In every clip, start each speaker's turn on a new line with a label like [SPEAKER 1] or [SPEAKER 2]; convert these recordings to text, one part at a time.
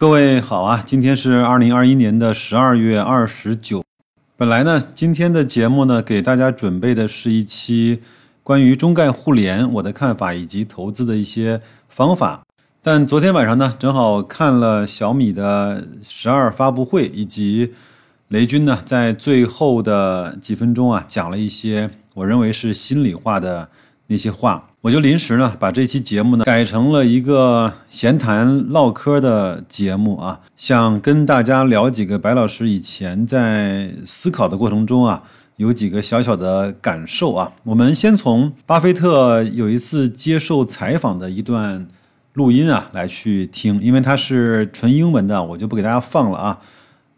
[SPEAKER 1] 各位好啊，今天是二零二一年的十二月二十九。本来呢，今天的节目呢，给大家准备的是一期关于中概互联我的看法以及投资的一些方法。但昨天晚上呢，正好看了小米的十二发布会，以及雷军呢在最后的几分钟啊，讲了一些我认为是心里话的那些话。我就临时呢，把这期节目呢改成了一个闲谈唠嗑的节目啊，想跟大家聊几个白老师以前在思考的过程中啊，有几个小小的感受啊。我们先从巴菲特有一次接受采访的一段录音啊来去听，因为它是纯英文的，我就不给大家放了啊。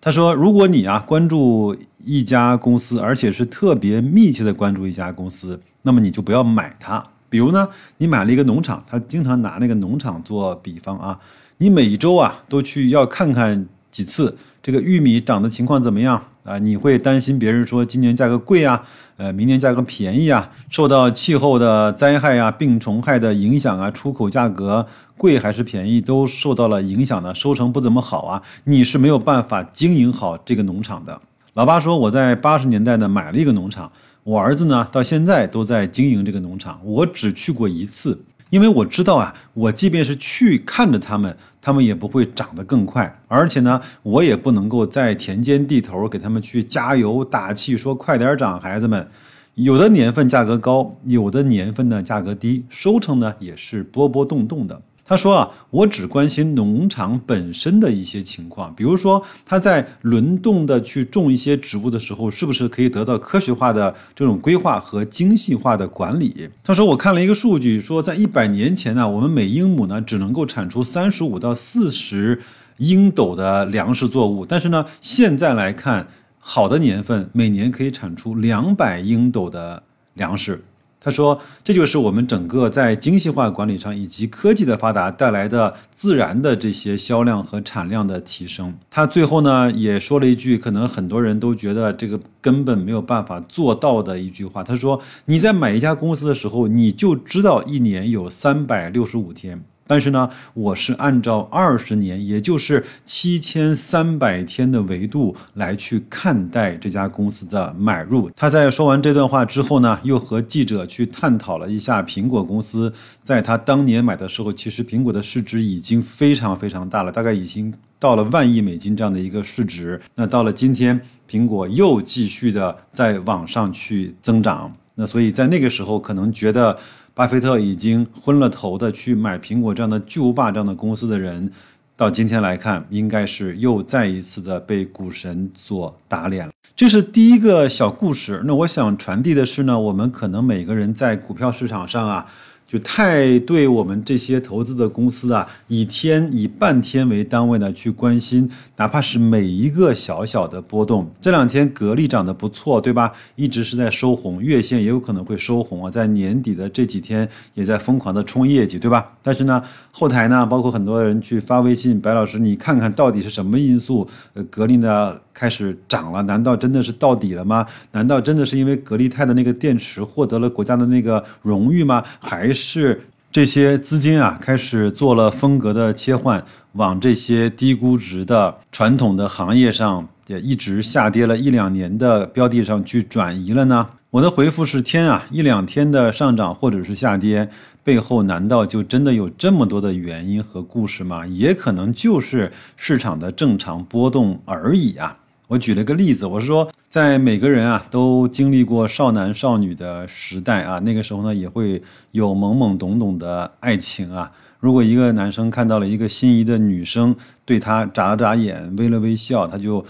[SPEAKER 1] 他说：“如果你啊关注一家公司，而且是特别密切的关注一家公司，那么你就不要买它。”比如呢，你买了一个农场，他经常拿那个农场做比方啊。你每周啊都去要看看几次这个玉米长的情况怎么样啊？你会担心别人说今年价格贵啊，呃，明年价格便宜啊，受到气候的灾害啊、病虫害的影响啊，出口价格贵还是便宜都受到了影响呢？收成不怎么好啊，你是没有办法经营好这个农场的。老八说我在八十年代呢买了一个农场。我儿子呢，到现在都在经营这个农场。我只去过一次，因为我知道啊，我即便是去看着他们，他们也不会长得更快。而且呢，我也不能够在田间地头给他们去加油打气，说快点长，孩子们。有的年份价格高，有的年份呢价格低，收成呢也是波波动动的。他说啊，我只关心农场本身的一些情况，比如说他在轮动的去种一些植物的时候，是不是可以得到科学化的这种规划和精细化的管理？他说，我看了一个数据，说在一百年前呢，我们每英亩呢只能够产出三十五到四十英斗的粮食作物，但是呢，现在来看，好的年份每年可以产出两百英斗的粮食。他说：“这就是我们整个在精细化管理上以及科技的发达带来的自然的这些销量和产量的提升。”他最后呢也说了一句，可能很多人都觉得这个根本没有办法做到的一句话。他说：“你在买一家公司的时候，你就知道一年有三百六十五天。”但是呢，我是按照二十年，也就是七千三百天的维度来去看待这家公司的买入。他在说完这段话之后呢，又和记者去探讨了一下苹果公司。在他当年买的时候，其实苹果的市值已经非常非常大了，大概已经到了万亿美金这样的一个市值。那到了今天，苹果又继续的在往上去增长。那所以在那个时候，可能觉得。巴菲特已经昏了头的去买苹果这样的巨无霸这样的公司的人，到今天来看，应该是又再一次的被股神所打脸了。这是第一个小故事。那我想传递的是呢，我们可能每个人在股票市场上啊。就太对我们这些投资的公司啊，以天以半天为单位呢去关心，哪怕是每一个小小的波动。这两天格力涨得不错，对吧？一直是在收红，月线也有可能会收红啊。在年底的这几天也在疯狂的冲业绩，对吧？但是呢，后台呢，包括很多人去发微信，白老师，你看看到底是什么因素？呃，格力呢？开始涨了，难道真的是到底了吗？难道真的是因为格力泰的那个电池获得了国家的那个荣誉吗？还是是这些资金啊开始做了风格的切换，往这些低估值的传统的行业上，也一直下跌了一两年的标的上去转移了呢？我的回复是天啊，一两天的上涨或者是下跌。背后难道就真的有这么多的原因和故事吗？也可能就是市场的正常波动而已啊！我举了个例子，我是说，在每个人啊都经历过少男少女的时代啊，那个时候呢也会有懵懵懂懂的爱情啊。如果一个男生看到了一个心仪的女生，对他眨了眨眼，微了微笑，他就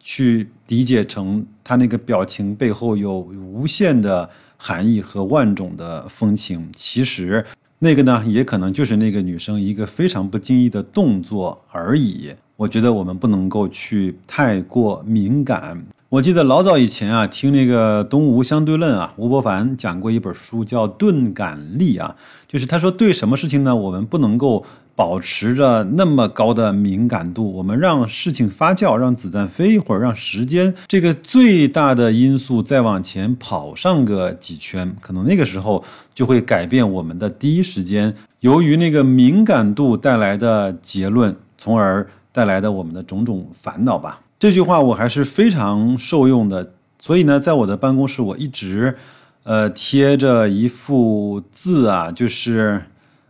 [SPEAKER 1] 去理解成他那个表情背后有无限的。含义和万种的风情，其实那个呢，也可能就是那个女生一个非常不经意的动作而已。我觉得我们不能够去太过敏感。我记得老早以前啊，听那个《东吴相对论》啊，吴伯凡讲过一本书叫《钝感力》啊，就是他说对什么事情呢，我们不能够。保持着那么高的敏感度，我们让事情发酵，让子弹飞一会儿，让时间这个最大的因素再往前跑上个几圈，可能那个时候就会改变我们的第一时间。由于那个敏感度带来的结论，从而带来的我们的种种烦恼吧。这句话我还是非常受用的，所以呢，在我的办公室我一直，呃，贴着一幅字啊，就是。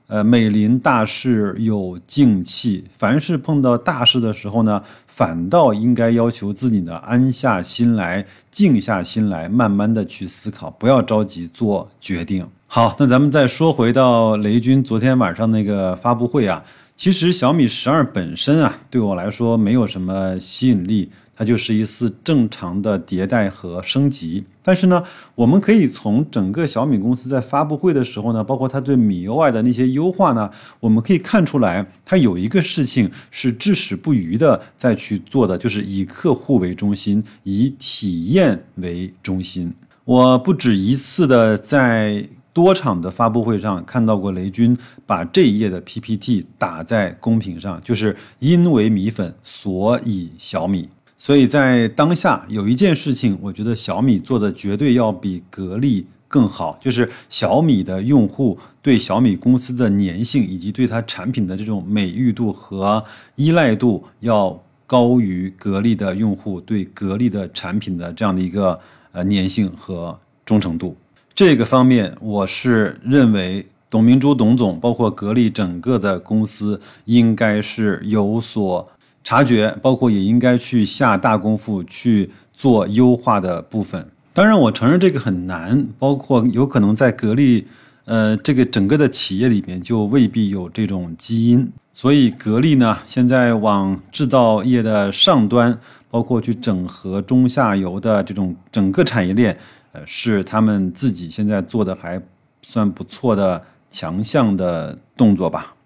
[SPEAKER 1] 呃，美临大事有静气。凡是碰到大事的时候呢，反倒应该要求自己呢安下心来，静下心来，慢慢的去思考，不要着急做决定。好，那咱们再说回到雷军昨天晚上那个发布会啊，其实小米十二本身啊，对我来说没有什么吸引力。它就是一次正常的迭代和升级，但是呢，我们可以从整个小米公司在发布会的时候呢，包括它对米 UI 的那些优化呢，我们可以看出来，它有一个事情是至死不渝的在去做的，就是以客户为中心，以体验为中心。我不止一次的在多场的发布会上看到过雷军把这一页的 PPT 打在公屏上，就是因为米粉，所以小米。所以在当下有一件事情，我觉得小米做的绝对要比格力更好，就是小米的用户对小米公司的粘性以及对它产品的这种美誉度和依赖度要高于格力的用户对格力的产品的这样的一个呃粘性和忠诚度。这个方面，我是认为董明珠董总包括格力整个的公司应该是有所。察觉，包括也应该去下大功夫去做优化的部分。当然，我承认这个很难，包括有可能在格力，呃，这个整个的企业里面就未必有这种基因。所以，格力呢，现在往制造业的上端，包括去整合中下游的这种整个产业链，呃，是他们自己现在做的还算不错的强项的动作吧。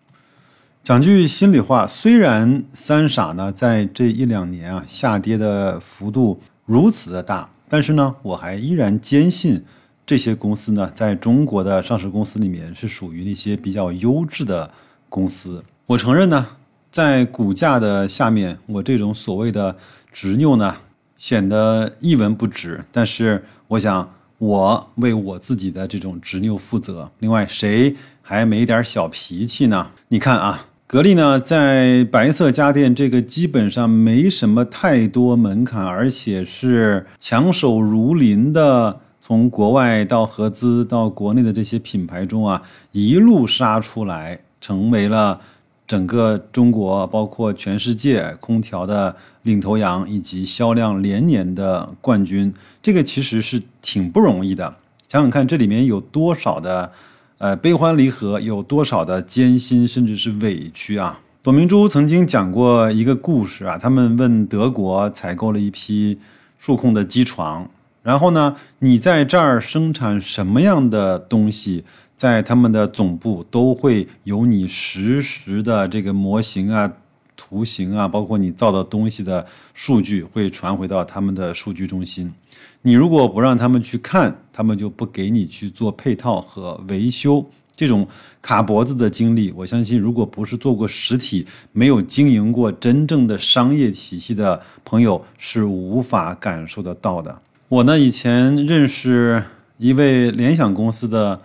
[SPEAKER 1] 讲句心里话，虽然三傻呢在这一两年啊下跌的幅度如此的大，但是呢，我还依然坚信这些公司呢在中国的上市公司里面是属于那些比较优质的公司。我承认呢，在股价的下面，我这种所谓的执拗呢显得一文不值。但是我想，我为我自己的这种执拗负责。另外，谁还没点小脾气呢？你看啊。格力呢，在白色家电这个基本上没什么太多门槛，而且是强手如林的，从国外到合资到国内的这些品牌中啊，一路杀出来，成为了整个中国包括全世界空调的领头羊，以及销量连年的冠军。这个其实是挺不容易的，想想看，这里面有多少的。呃，悲欢离合有多少的艰辛，甚至是委屈啊？董明珠曾经讲过一个故事啊，他们问德国采购了一批数控的机床，然后呢，你在这儿生产什么样的东西，在他们的总部都会有你实时的这个模型啊、图形啊，包括你造的东西的数据会传回到他们的数据中心。你如果不让他们去看，他们就不给你去做配套和维修。这种卡脖子的经历，我相信，如果不是做过实体、没有经营过真正的商业体系的朋友，是无法感受得到的。我呢，以前认识一位联想公司的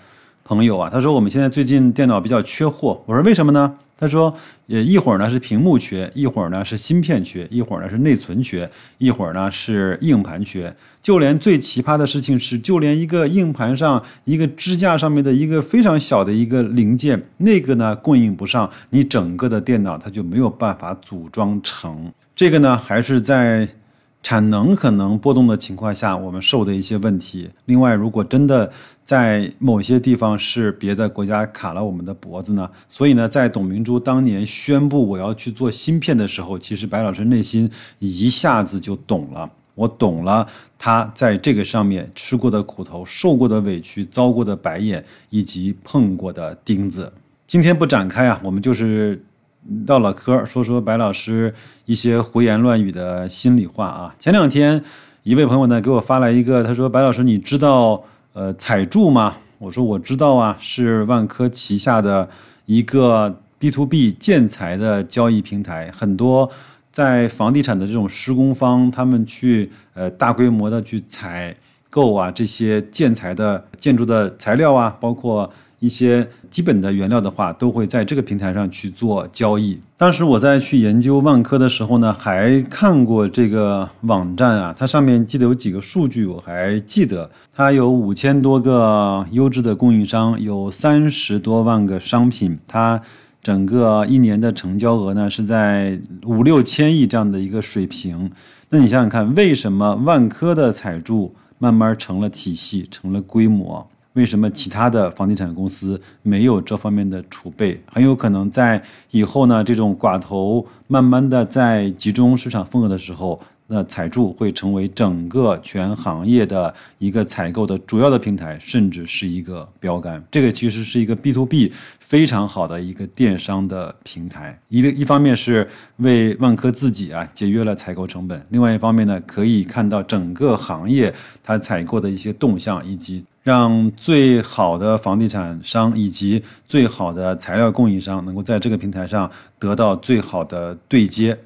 [SPEAKER 1] 朋友啊，他说我们现在最近电脑比较缺货。我说为什么呢？他说，也一会儿呢是屏幕缺，一会儿呢是芯片缺，一会儿呢是内存缺，一会儿呢是硬盘缺。就连最奇葩的事情是，就连一个硬盘上一个支架上面的一个非常小的一个零件，那个呢供应不上，你整个的电脑它就没有办法组装成。这个呢还是在。产能可能波动的情况下，我们受的一些问题。另外，如果真的在某些地方是别的国家卡了我们的脖子呢？所以呢，在董明珠当年宣布我要去做芯片的时候，其实白老师内心一下子就懂了。我懂了，他在这个上面吃过的苦头、受过的委屈、遭过的白眼以及碰过的钉子。今天不展开啊，我们就是。唠唠嗑，说说白老师一些胡言乱语的心里话啊。前两天，一位朋友呢给我发来一个，他说：“白老师，你知道呃彩柱吗？”我说：“我知道啊，是万科旗下的一个 B to B 建材的交易平台。很多在房地产的这种施工方，他们去呃大规模的去采购啊这些建材的建筑的材料啊，包括。”一些基本的原料的话，都会在这个平台上去做交易。当时我在去研究万科的时候呢，还看过这个网站啊，它上面记得有几个数据，我还记得它有五千多个优质的供应商，有三十多万个商品，它整个一年的成交额呢是在五六千亿这样的一个水平。那你想想看，为什么万科的彩铸慢慢成了体系，成了规模？为什么其他的房地产公司没有这方面的储备？很有可能在以后呢，这种寡头慢慢的在集中市场份额的时候。那彩铸会成为整个全行业的一个采购的主要的平台，甚至是一个标杆。这个其实是一个 B to B 非常好的一个电商的平台。一个一方面是为万科自己啊节约了采购成本，另外一方面呢，可以看到整个行业它采购的一些动向，以及让最好的房地产商以及最好的材料供应商能够在这个平台上得到最好的对接。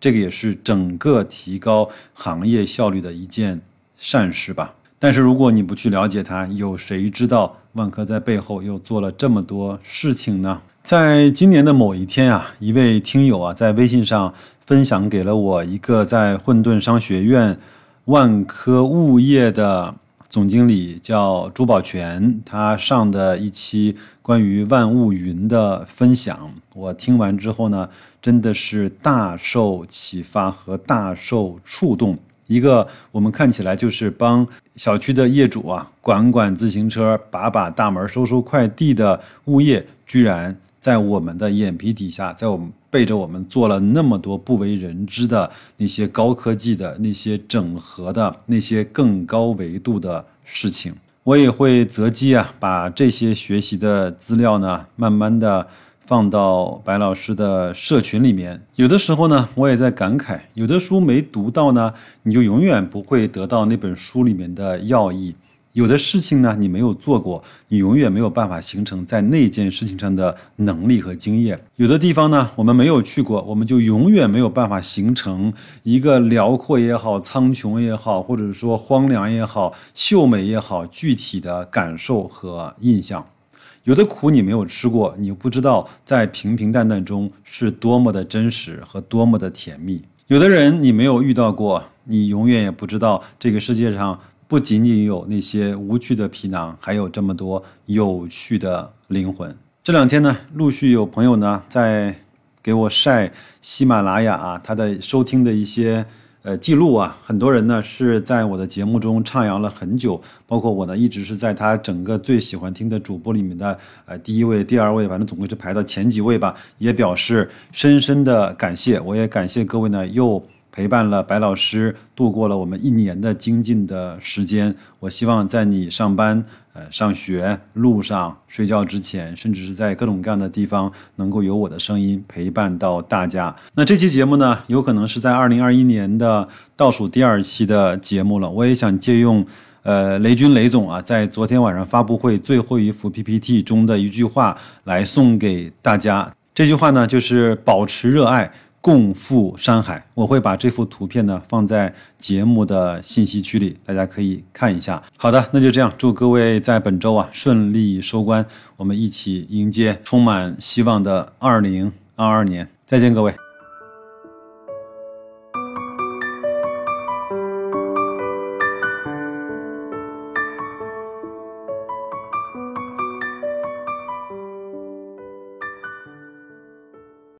[SPEAKER 1] 这个也是整个提高行业效率的一件善事吧。但是如果你不去了解它，有谁知道万科在背后又做了这么多事情呢？在今年的某一天啊，一位听友啊在微信上分享给了我一个在混沌商学院万科物业的。总经理叫朱宝全，他上的一期关于万物云的分享，我听完之后呢，真的是大受启发和大受触动。一个我们看起来就是帮小区的业主啊管管自行车、把把大门、收收快递的物业，居然在我们的眼皮底下，在我们。背着我们做了那么多不为人知的那些高科技的那些整合的那些更高维度的事情，我也会择机啊，把这些学习的资料呢，慢慢的放到白老师的社群里面。有的时候呢，我也在感慨，有的书没读到呢，你就永远不会得到那本书里面的要义。有的事情呢，你没有做过，你永远没有办法形成在那件事情上的能力和经验。有的地方呢，我们没有去过，我们就永远没有办法形成一个辽阔也好、苍穹也好，或者说荒凉也好、秀美也好，具体的感受和印象。有的苦你没有吃过，你不知道在平平淡淡中是多么的真实和多么的甜蜜。有的人你没有遇到过，你永远也不知道这个世界上。不仅仅有那些无趣的皮囊，还有这么多有趣的灵魂。这两天呢，陆续有朋友呢在给我晒喜马拉雅啊，它的收听的一些呃记录啊。很多人呢是在我的节目中徜徉了很久，包括我呢一直是在他整个最喜欢听的主播里面的呃第一位、第二位，反正总归是排到前几位吧。也表示深深的感谢，我也感谢各位呢又。陪伴了白老师度过了我们一年的精进的时间。我希望在你上班、呃上学路上、睡觉之前，甚至是在各种各样的地方，能够有我的声音陪伴到大家。那这期节目呢，有可能是在二零二一年的倒数第二期的节目了。我也想借用呃雷军雷总啊，在昨天晚上发布会最后一幅 PPT 中的一句话来送给大家。这句话呢，就是保持热爱。共赴山海，我会把这幅图片呢放在节目的信息区里，大家可以看一下。好的，那就这样，祝各位在本周啊顺利收官，我们一起迎接充满希望的二零二二年。再见，各位。